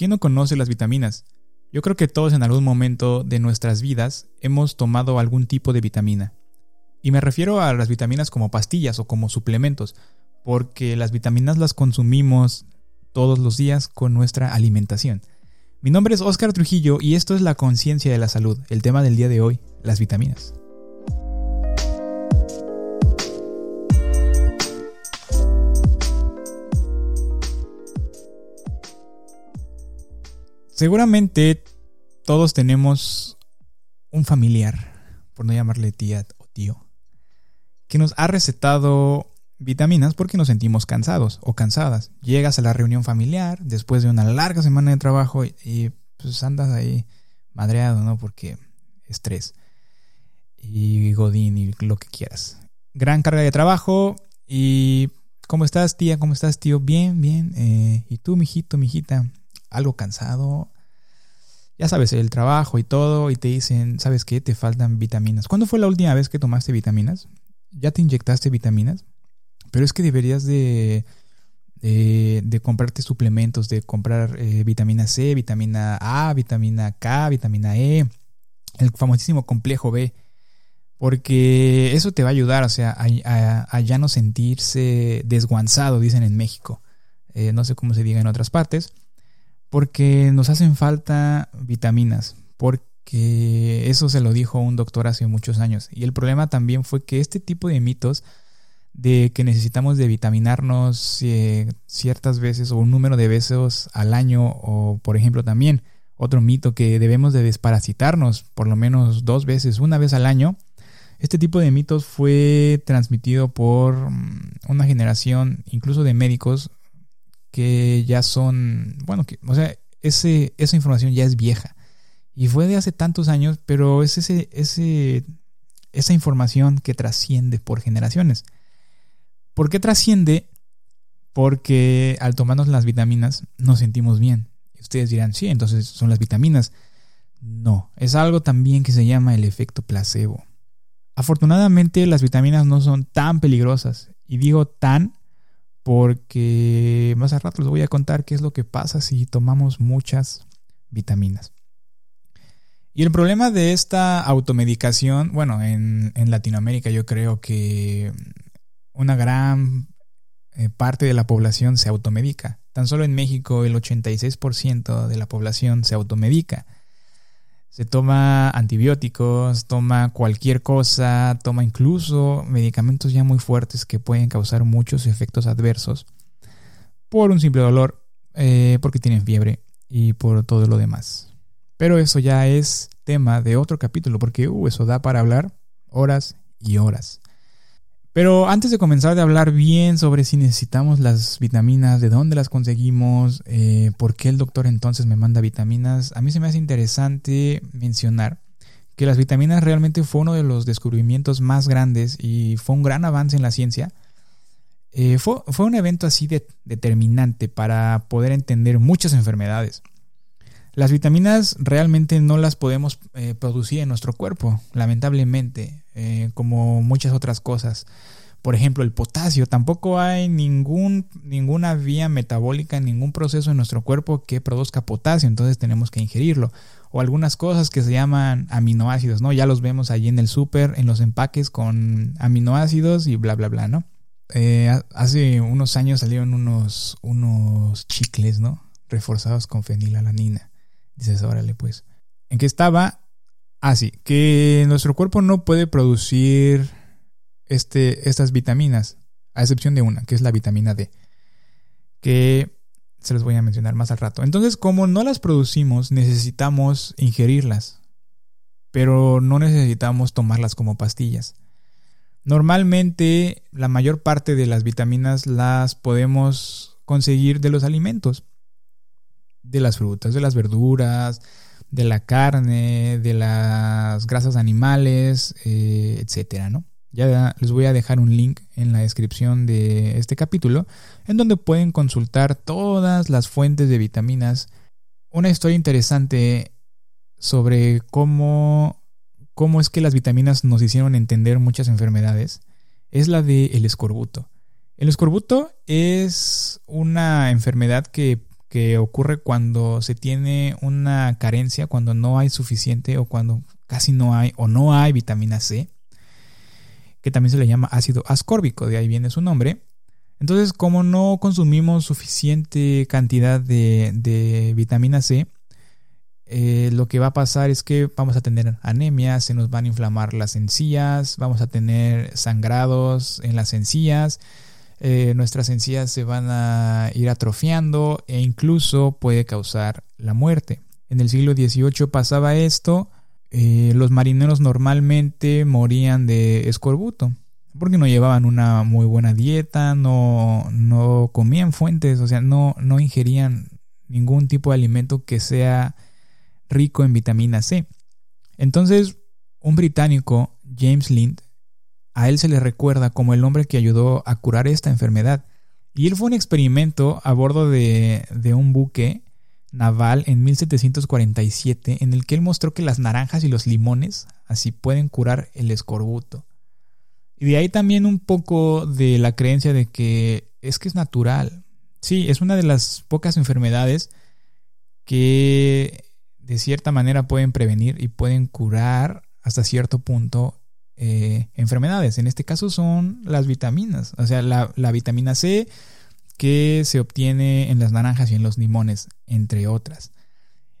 ¿Quién no conoce las vitaminas? Yo creo que todos en algún momento de nuestras vidas hemos tomado algún tipo de vitamina. Y me refiero a las vitaminas como pastillas o como suplementos, porque las vitaminas las consumimos todos los días con nuestra alimentación. Mi nombre es Oscar Trujillo y esto es la conciencia de la salud, el tema del día de hoy, las vitaminas. Seguramente todos tenemos un familiar, por no llamarle tía o tío, que nos ha recetado vitaminas porque nos sentimos cansados o cansadas. Llegas a la reunión familiar después de una larga semana de trabajo y, pues andas ahí madreado, ¿no? Porque estrés y godín y lo que quieras. Gran carga de trabajo y ¿cómo estás tía? ¿Cómo estás tío? Bien, bien. Eh, ¿Y tú, mijito, mijita? Algo cansado, ya sabes, el trabajo y todo, y te dicen, ¿sabes qué? Te faltan vitaminas. ¿Cuándo fue la última vez que tomaste vitaminas? ¿Ya te inyectaste vitaminas? Pero es que deberías de, de, comprarte suplementos, de comprar eh, vitamina C, vitamina A, vitamina K, vitamina E, el famosísimo complejo B. Porque eso te va a ayudar, o sea, a, ya no sentirse desguanzado, dicen en México. Eh, no sé cómo se diga en otras partes porque nos hacen falta vitaminas, porque eso se lo dijo un doctor hace muchos años. Y el problema también fue que este tipo de mitos de que necesitamos de vitaminarnos eh, ciertas veces o un número de veces al año o por ejemplo también otro mito que debemos de desparasitarnos por lo menos dos veces, una vez al año. Este tipo de mitos fue transmitido por mm, una generación incluso de médicos que ya son, bueno, que, o sea, ese, esa información ya es vieja. Y fue de hace tantos años, pero es ese, ese, esa información que trasciende por generaciones. ¿Por qué trasciende? Porque al tomarnos las vitaminas nos sentimos bien. Ustedes dirán, sí, entonces son las vitaminas. No, es algo también que se llama el efecto placebo. Afortunadamente las vitaminas no son tan peligrosas. Y digo tan porque más a rato les voy a contar qué es lo que pasa si tomamos muchas vitaminas. Y el problema de esta automedicación, bueno, en, Latinoamérica yo creo que una gran eh, parte de la población se automedica. Tan solo en México el 86% de la población se automedica se toma antibióticos, toma cualquier cosa, toma incluso medicamentos ya muy fuertes que pueden causar muchos efectos adversos por un simple dolor, eh, porque tienen fiebre y por todo lo demás. Pero eso ya es tema de otro capítulo, porque uh, eso da para hablar horas y horas. Pero antes de comenzar de hablar bien sobre si necesitamos las vitaminas, de dónde las conseguimos, eh, por qué el doctor entonces me manda vitaminas, a mí se me hace interesante mencionar que las vitaminas realmente fue uno de los descubrimientos más grandes y fue un gran avance en la ciencia. Eh, fue, fue, un evento así de, determinante para poder entender muchas enfermedades. Las vitaminas realmente no las podemos eh, producir en nuestro cuerpo, lamentablemente, eh, como muchas otras cosas. Por ejemplo, el potasio. Tampoco hay ningún, ninguna vía metabólica, ningún proceso en nuestro cuerpo que produzca potasio, entonces tenemos que ingerirlo. O algunas cosas que se llaman aminoácidos, ¿no? Ya los vemos allí en el súper, en los empaques con aminoácidos y bla, bla, bla, ¿no? Eh, hace unos años salieron unos, unos chicles, ¿no? Reforzados con fenilalanina Dices, órale, pues. ¿En qué estaba? Ah, sí, que nuestro cuerpo no puede producir este, estas vitaminas, a excepción de una, que es la vitamina D, que se los voy a mencionar más al rato. Entonces, como no las producimos, necesitamos ingerirlas, pero no necesitamos tomarlas como pastillas. Normalmente, la mayor parte de las vitaminas las podemos conseguir de los alimentos de las frutas, de las verduras, de la carne, de las grasas animales, eh, etcétera, ¿no? Ya les voy a dejar un link en la descripción de este capítulo en donde pueden consultar todas las fuentes de vitaminas. Una historia interesante sobre cómo, cómo es que las vitaminas nos hicieron entender muchas enfermedades es la del el escorbuto. El escorbuto es una enfermedad que que ocurre cuando se tiene una carencia, cuando no hay suficiente o cuando casi no hay o no hay vitamina C, que también se le llama ácido ascórbico, de ahí viene su nombre. Entonces, como no consumimos suficiente cantidad de, vitamina C, eh, lo que va a pasar es que vamos a tener anemia, se nos van a inflamar las encías, vamos a tener sangrados en las encías, eh, nuestras encías se van a ir atrofiando e incluso puede causar la muerte. En el siglo XVIII pasaba esto, eh, los marineros normalmente morían de escorbuto porque no llevaban una muy buena dieta, no, no comían fuentes, o sea, no, no ingerían ningún tipo de alimento que sea rico en vitamina C. Entonces, un británico, James Lind, a él se le recuerda como el hombre que ayudó a curar esta enfermedad. Y él fue un experimento a bordo de, un buque naval en 1747 en el que él mostró que las naranjas y los limones así pueden curar el escorbuto. Y de ahí también un poco de la creencia de que es que es natural. Sí, es una de las pocas enfermedades que de cierta manera pueden prevenir y pueden curar hasta cierto punto eh, enfermedades. En este caso son las vitaminas, o sea, la, vitamina C que se obtiene en las naranjas y en los limones, entre otras.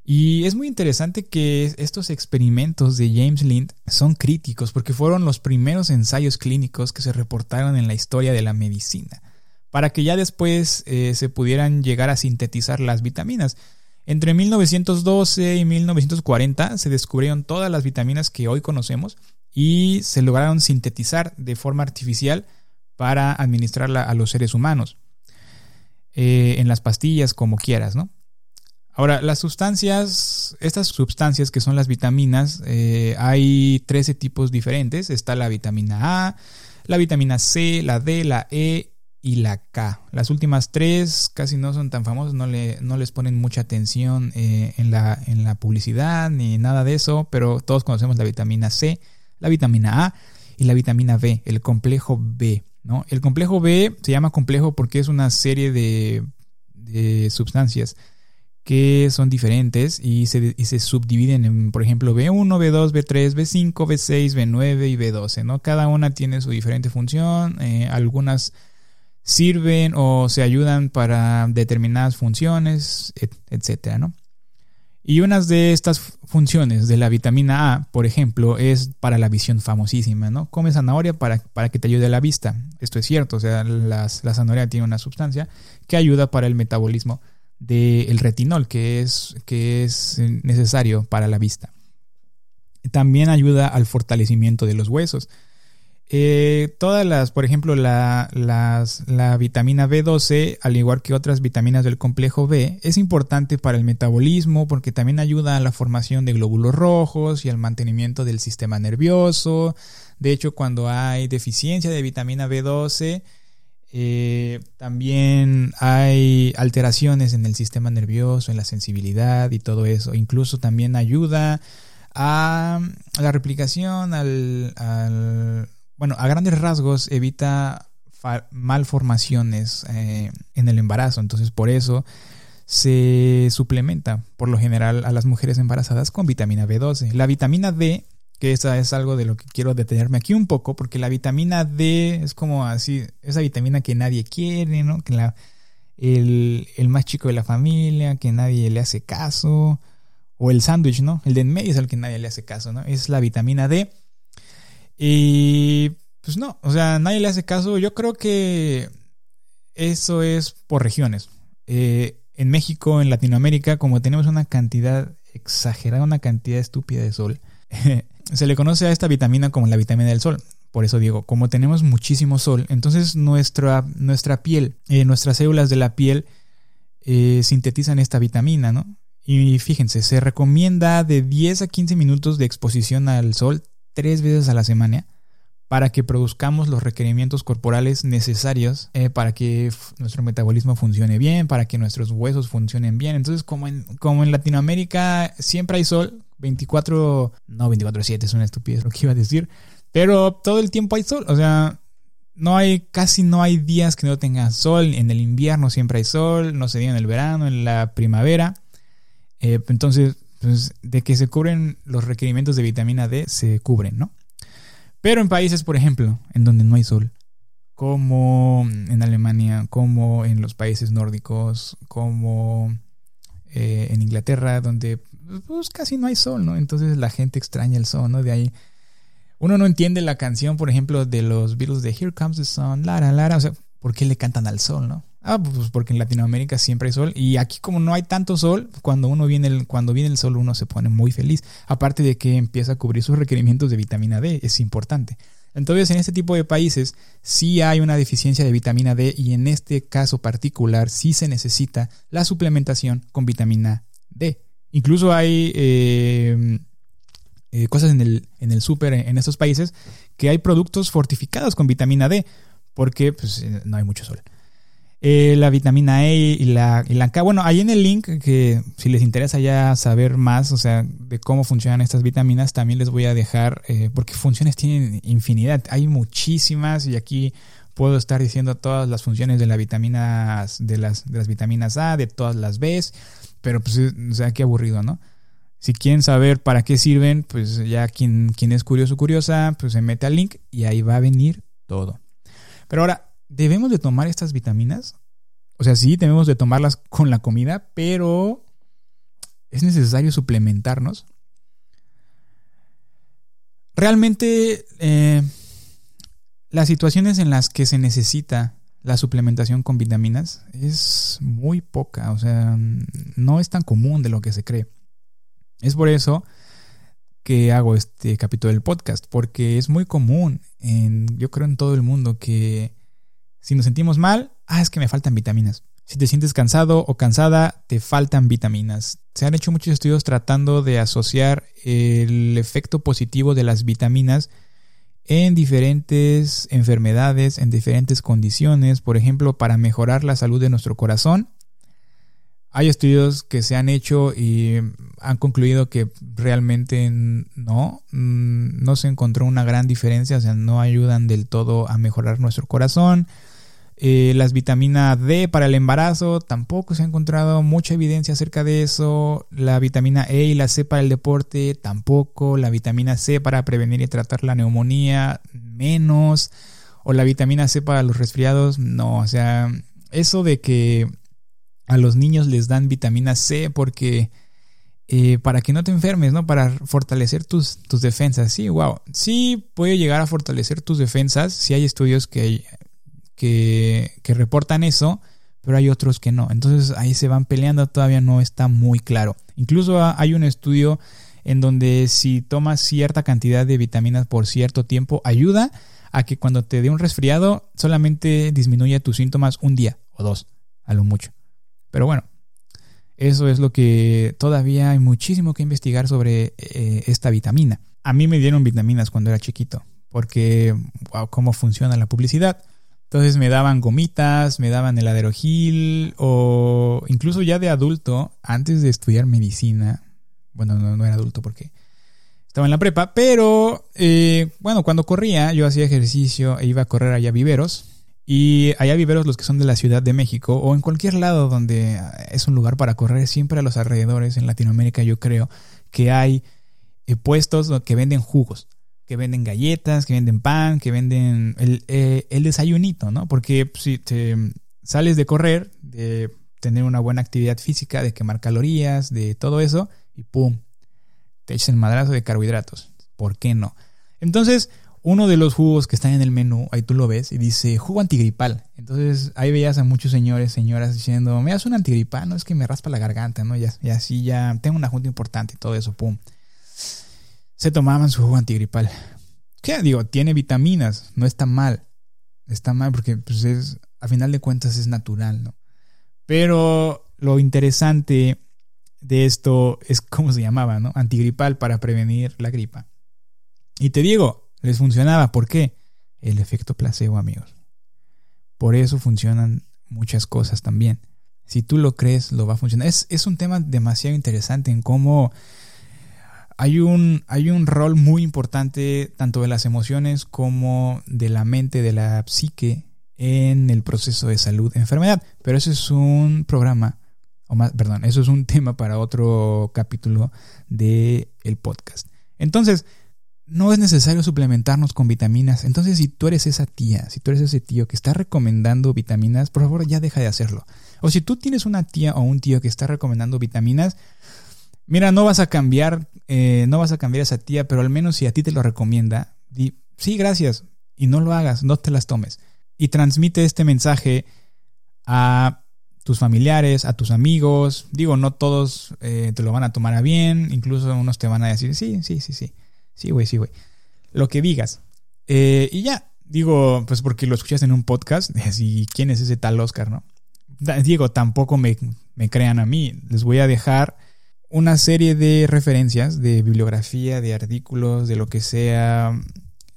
Y es muy interesante que estos experimentos de James Lind son críticos porque fueron los primeros ensayos clínicos que se reportaron en la historia de la medicina, para que ya después eh, se pudieran llegar a sintetizar las vitaminas. Entre 1912 y 1940 se descubrieron todas las vitaminas que hoy conocemos y se lograron sintetizar de forma artificial para administrarla a los seres humanos. Eh, en las pastillas, como quieras, ¿no? Ahora, las sustancias, estas sustancias que son las vitaminas, eh, hay 13 tipos diferentes. Está la vitamina A, la vitamina C, la D, la E y la K. Las últimas tres casi no son tan famosas, no, le, no les ponen mucha atención eh, en, la, en la publicidad ni nada de eso, pero todos conocemos la vitamina C, la vitamina A y la vitamina B, el complejo B. ¿no? El complejo B se llama complejo porque es una serie de, de sustancias que son diferentes y se, y se, subdividen en, por ejemplo, B1, B2, B3, B5, B6, B9 y B12. ¿no? Cada una tiene su diferente función. Eh, algunas sirven o se ayudan para determinadas funciones, etcétera, ¿no? Y una de estas funciones de la vitamina A, por ejemplo, es para la visión famosísima, ¿no? Come zanahoria para, para que te ayude la vista. Esto es cierto, o sea, la zanahoria tiene una sustancia que ayuda para el metabolismo del retinol, que es, que es necesario para la vista. También ayuda al fortalecimiento de los huesos. Eh, todas las, por ejemplo, la, la vitamina B12, al igual que otras vitaminas del complejo B, es importante para el metabolismo porque también ayuda a la formación de glóbulos rojos y al mantenimiento del sistema nervioso. De hecho, cuando hay deficiencia de vitamina B12, eh, también hay alteraciones en el sistema nervioso, en la sensibilidad y todo eso. Incluso también ayuda a, la replicación, al bueno, a grandes rasgos evita malformaciones eh, en el embarazo. Entonces, por eso se suplementa por lo general a las mujeres embarazadas con vitamina B12. La vitamina D, que esa es algo de lo que quiero detenerme aquí un poco, porque la vitamina D es como así, esa vitamina que nadie quiere, ¿no? Que la, el, el más chico de la familia, que nadie le hace caso, o el sándwich, ¿no? El de en medio es el que nadie le hace caso, ¿no? Es la vitamina D y pues no, o sea, nadie le hace caso. Yo creo que eso es por regiones. Eh, en México, en Latinoamérica, como tenemos una cantidad exagerada, una cantidad estúpida de sol, se le conoce a esta vitamina como la vitamina del sol. Por eso digo, como tenemos muchísimo sol, entonces nuestra, nuestra piel, eh, nuestras células de la piel eh, sintetizan esta vitamina, ¿no? Y fíjense, se recomienda de 10 a 15 minutos de exposición al sol tres veces a la semana para que produzcamos los requerimientos corporales necesarios eh, para que nuestro metabolismo funcione bien, para que nuestros huesos funcionen bien. Entonces, como en, como en Latinoamérica siempre hay sol, 24, no 24/7 es una estupidez lo que iba a decir, pero todo el tiempo hay sol, o sea, no hay, casi no hay días que no tengan sol. En el invierno siempre hay sol, no se diga en el verano, en la primavera. Eh, entonces, pues, de que se cubren los requerimientos de vitamina D, se cubren, ¿no? Pero en países, por ejemplo, en donde no hay sol, como en Alemania, como en los países nórdicos, como eh, en Inglaterra, donde pues, casi no hay sol, ¿no? Entonces la gente extraña el sol, ¿no? De ahí uno no entiende la canción, por ejemplo, de los Beatles de Here Comes the Sun, Lara, Lara, o sea, ¿por qué le cantan al sol, no? Ah, pues porque en Latinoamérica siempre hay sol y aquí como no hay tanto sol, cuando uno viene el, cuando viene el sol uno se pone muy feliz, aparte de que empieza a cubrir sus requerimientos de vitamina D, es importante. Entonces, en este tipo de países sí hay una deficiencia de vitamina D y en este caso particular sí se necesita la suplementación con vitamina D. Incluso hay eh, eh, cosas en el, en el súper en estos países que hay productos fortificados con vitamina D porque pues, eh, no hay mucho sol. Eh, la vitamina E y la, y la K. Bueno, ahí en el link que si les interesa ya saber más, o sea, de cómo funcionan estas vitaminas, también les voy a dejar, porque funciones tienen infinidad, hay muchísimas y aquí puedo estar diciendo todas las funciones de, la vitaminas, de, las, de las vitaminas A, de todas las B, pero pues, o sea, qué aburrido, ¿no? Si quieren saber para qué sirven, pues ya quien, quien es curioso o curiosa, pues se mete al link y ahí va a venir todo. Pero ahora, ¿debemos de tomar estas vitaminas? O sea, sí, debemos de tomarlas con la comida, pero ¿es necesario suplementarnos? Realmente, eh, las situaciones en las que se necesita la suplementación con vitaminas es muy poca, o sea, no es tan común de lo que se cree. Es por eso que hago este capítulo del podcast, porque es muy común, en, yo creo en todo el mundo, que si nos sentimos mal, ah, es que me faltan vitaminas. Si te sientes cansado o cansada, te faltan vitaminas. Se han hecho muchos estudios tratando de asociar el efecto positivo de las vitaminas en diferentes enfermedades, en diferentes condiciones, por ejemplo, para mejorar la salud de nuestro corazón hay estudios que se han hecho y han concluido que realmente no, no se encontró una gran diferencia, o sea, no ayudan del todo a mejorar nuestro corazón. Eh, las vitaminas D para el embarazo tampoco se ha encontrado mucha evidencia acerca de eso. La vitamina E y la C para el deporte tampoco. La vitamina C para prevenir y tratar la neumonía menos. O la vitamina C para los resfriados no. O sea, eso de que a los niños les dan vitamina C porque eh, para que no te enfermes, ¿no? Para fortalecer tus, tus defensas. Sí, wow. Sí puede llegar a fortalecer tus defensas. Sí hay estudios que, que, reportan eso, pero hay otros que no. Entonces ahí se van peleando, todavía no está muy claro. Incluso hay un estudio en donde si tomas cierta cantidad de vitaminas por cierto tiempo, ayuda a que cuando te dé un resfriado solamente disminuya tus síntomas un día o dos, a lo mucho. Pero bueno, eso es lo que todavía hay muchísimo que investigar sobre eh, esta vitamina. A mí me dieron vitaminas cuando era chiquito, porque wow, cómo funciona la publicidad. Entonces me daban gomitas, me daban heladero Gil o incluso ya de adulto, antes de estudiar medicina. Bueno, no, era adulto porque estaba en la prepa, pero eh, bueno, cuando corría, yo hacía ejercicio e iba a correr allá a viveros y allá viveros los que son de la Ciudad de México o en cualquier lado donde es un lugar para correr, siempre a los alrededores en Latinoamérica yo creo que hay eh, puestos que venden jugos, que venden galletas, que venden pan, que venden el, eh, el desayunito, ¿no? Porque si te sales de correr, de tener una buena actividad física, de quemar calorías, de todo eso, y ¡pum! Te echas el madrazo de carbohidratos. ¿Por qué no? Entonces, uno de los jugos que están en el menú, ahí tú lo ves, y dice jugo antigripal. Entonces ahí veías a muchos señores, señoras diciendo, me das un antigripal, no es que me raspa la garganta, ¿no? Y, así ya tengo una junta importante y todo eso, pum. Se tomaban su jugo antigripal. ¿Qué? Digo, tiene vitaminas, no está mal. Está mal porque, pues, es, a final de cuentas es natural, ¿no? Pero lo interesante de esto es cómo se llamaba, ¿no? Antigripal para prevenir la gripa. Y te digo, les funcionaba. ¿Por qué? El efecto placebo, amigos. Por eso funcionan muchas cosas también. Si tú lo crees, lo va a funcionar. Es, un tema demasiado interesante en cómo hay un, hay un rol muy importante tanto de las emociones como de la mente, de la psique en el proceso de salud-enfermedad. Pero eso es un programa, o más, perdón, eso es un tema para otro capítulo del el podcast. Entonces, no es necesario suplementarnos con vitaminas. Entonces, si tú eres esa tía, si tú eres ese tío que está recomendando vitaminas, por favor ya deja de hacerlo. O si tú tienes una tía o un tío que está recomendando vitaminas, mira, no vas a cambiar, eh, no vas a cambiar a esa tía, pero al menos si a ti te lo recomienda, di, sí, gracias, y no lo hagas, no te las tomes. Y transmite este mensaje a tus familiares, a tus amigos. Digo, no todos eh, te lo van a tomar a bien, incluso unos te van a decir, sí, sí, sí, sí. Sí, güey, sí, güey. Lo que digas. Eh, y ya, digo, pues porque lo escuchaste en un podcast, y quién es ese tal Oscar, ¿no? Diego, tampoco me crean a mí. Les voy a dejar una serie de referencias de bibliografía, de artículos, de lo que sea,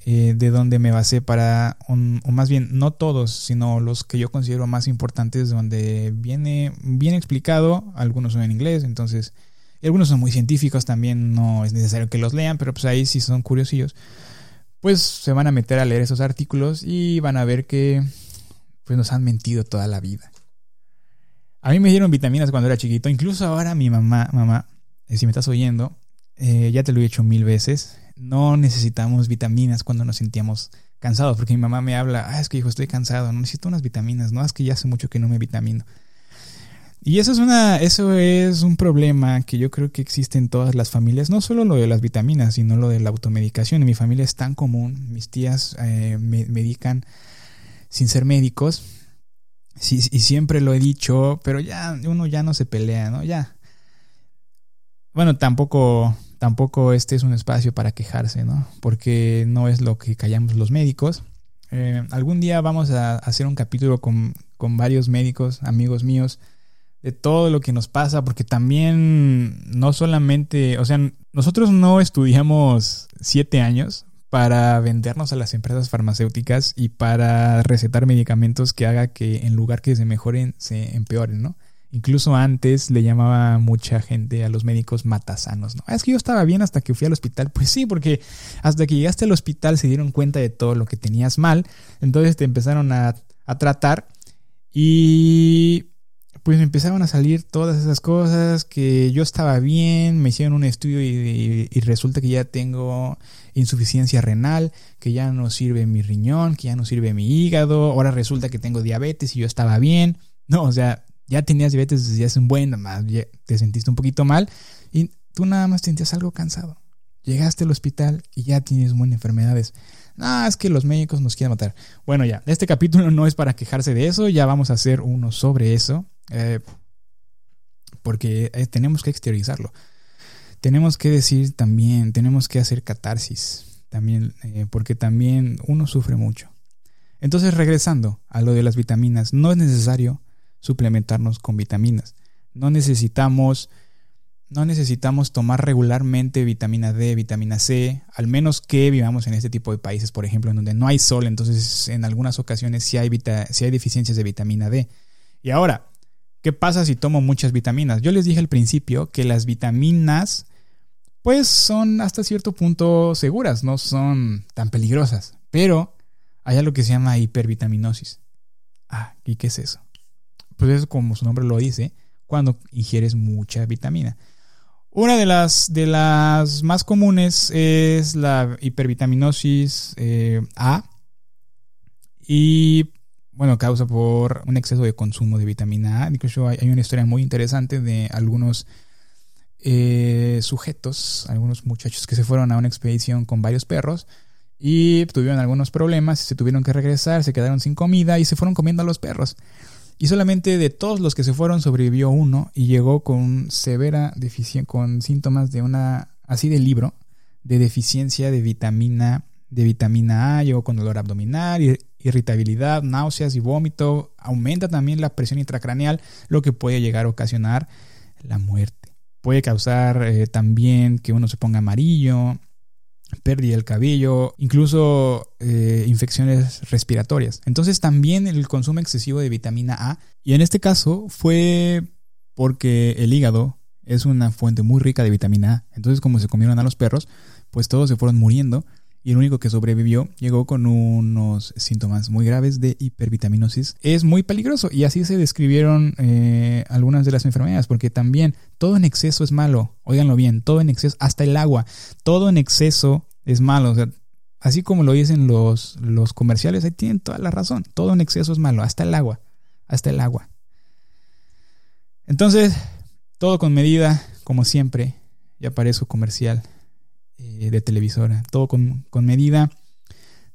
eh, de donde me basé para, o más bien, no todos, sino los que yo considero más importantes, donde viene bien explicado, algunos son en inglés, entonces algunos son muy científicos, también no es necesario que los lean, pero pues ahí sí son curiosillos. Pues se van a meter a leer esos artículos y van a ver que pues nos han mentido toda la vida. A mí me dieron vitaminas cuando era chiquito, incluso ahora mi mamá, mamá, eh, si me estás oyendo, eh, ya te lo he dicho mil veces, no necesitamos vitaminas cuando nos sentíamos cansados, porque mi mamá me habla, ah, es que hijo, estoy cansado, no necesito unas vitaminas, no, es que ya hace mucho que no me vitamino. Y eso es una, eso es un problema que yo creo que existe en todas las familias, no solo lo de las vitaminas, sino lo de la automedicación. En mi familia es tan común, mis tías eh, me medican sin ser médicos, sí, y siempre lo he dicho, pero ya uno ya no se pelea, ¿no? Ya. Bueno, tampoco, tampoco este es un espacio para quejarse, ¿no? Porque no es lo que callamos los médicos. Eh, algún día vamos a hacer un capítulo con, con varios médicos, amigos míos, de todo lo que nos pasa, porque también no solamente, o sea, nosotros no estudiamos siete años para vendernos a las empresas farmacéuticas y para recetar medicamentos que haga que en lugar que se mejoren, se empeoren, ¿no? Incluso antes le llamaba mucha gente a los médicos matasanos, ¿no? Ah, es que yo estaba bien hasta que fui al hospital. Pues sí, porque hasta que llegaste al hospital se dieron cuenta de todo lo que tenías mal, entonces te empezaron a, a tratar y pues me empezaron a salir todas esas cosas, que yo estaba bien, me hicieron un estudio y, resulta que ya tengo insuficiencia renal, que ya no sirve mi riñón, que ya no sirve mi hígado, ahora resulta que tengo diabetes y yo estaba bien. No, o sea, ya tenías diabetes desde hace un buen, más te sentiste un poquito mal y tú nada más te sentías algo cansado. Llegaste al hospital y ya tienes buenas enfermedades. Ah, es que los médicos nos quieren matar. Bueno, ya, este capítulo no es para quejarse de eso, ya vamos a hacer uno sobre eso. Eh, porque eh, tenemos que exteriorizarlo. Tenemos que decir también, tenemos que hacer catarsis, también, eh, porque también uno sufre mucho. Entonces, regresando a lo de las vitaminas, no es necesario suplementarnos con vitaminas. No necesitamos, no necesitamos tomar regularmente vitamina D, vitamina C, al menos que vivamos en este tipo de países, por ejemplo, en donde no hay sol, entonces en algunas ocasiones sí hay, sí hay deficiencias de vitamina D. Y ahora, ¿Qué pasa si tomo muchas vitaminas? Yo les dije al principio que las vitaminas pues son hasta cierto punto seguras, no son tan peligrosas, pero hay algo que se llama hipervitaminosis. Ah, ¿y qué es eso? Pues es como su nombre lo dice, cuando ingieres mucha vitamina. Una de las, de las más comunes es la hipervitaminosis eh, A. Y bueno, causa por un exceso de consumo de vitamina A. Incluso hay, una historia muy interesante de algunos eh, sujetos, algunos muchachos que se fueron a una expedición con varios perros y tuvieron algunos problemas, se tuvieron que regresar, se quedaron sin comida y se fueron comiendo a los perros. Y solamente de todos los que se fueron sobrevivió uno y llegó con severa deficiencia, con síntomas de una, así de libro, de deficiencia de vitamina, de vitamina A, llegó con dolor abdominal y irritabilidad, náuseas y vómito. Aumenta también la presión intracraneal, lo que puede llegar a ocasionar la muerte. Puede causar eh, también que uno se ponga amarillo, pérdida del cabello, incluso eh, infecciones respiratorias. Entonces también el consumo excesivo de vitamina A, y en este caso fue porque el hígado es una fuente muy rica de vitamina A. Entonces, como se comieron a los perros, pues todos se fueron muriendo y el único que sobrevivió llegó con unos síntomas muy graves de hipervitaminosis. Es muy peligroso y así se describieron eh, algunas de las enfermedades, porque también todo en exceso es malo. Óiganlo bien, todo en exceso, hasta el agua, todo en exceso es malo. O sea, así como lo dicen los, los comerciales, ahí tienen toda la razón. Todo en exceso es malo, hasta el agua, hasta el agua. Entonces, todo con medida, como siempre, ya aparece comercial de televisora. Todo con, medida.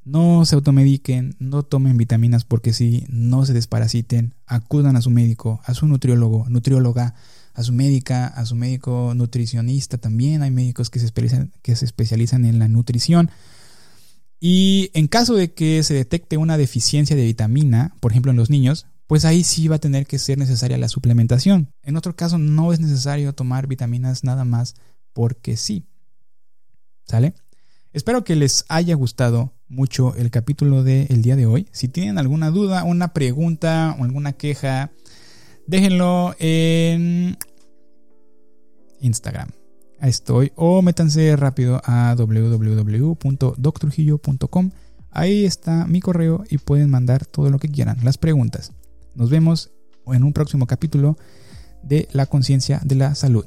No se automediquen, no tomen vitaminas porque si no se desparasiten, acudan a su médico, a su nutriólogo, nutrióloga, a su médica, a su médico nutricionista también. Hay médicos que se que se especializan en la nutrición. Y en caso de que se detecte una deficiencia de vitamina, por ejemplo en los niños, pues ahí sí va a tener que ser necesaria la suplementación. En otro caso no es necesario tomar vitaminas nada más porque sí. ¿Sale? Espero que les haya gustado mucho el capítulo del día de hoy. Si tienen alguna duda, una pregunta o alguna queja, déjenlo en Instagram. Ahí estoy. O métanse rápido a www.doctrujillo.com. Ahí está mi correo y pueden mandar todo lo que quieran, las preguntas. Nos vemos en un próximo capítulo de La conciencia de la salud.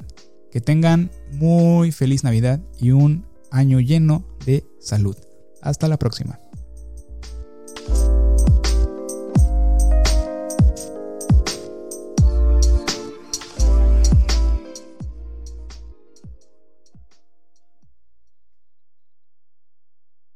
Que tengan muy feliz Navidad y un año lleno de salud. Hasta la próxima.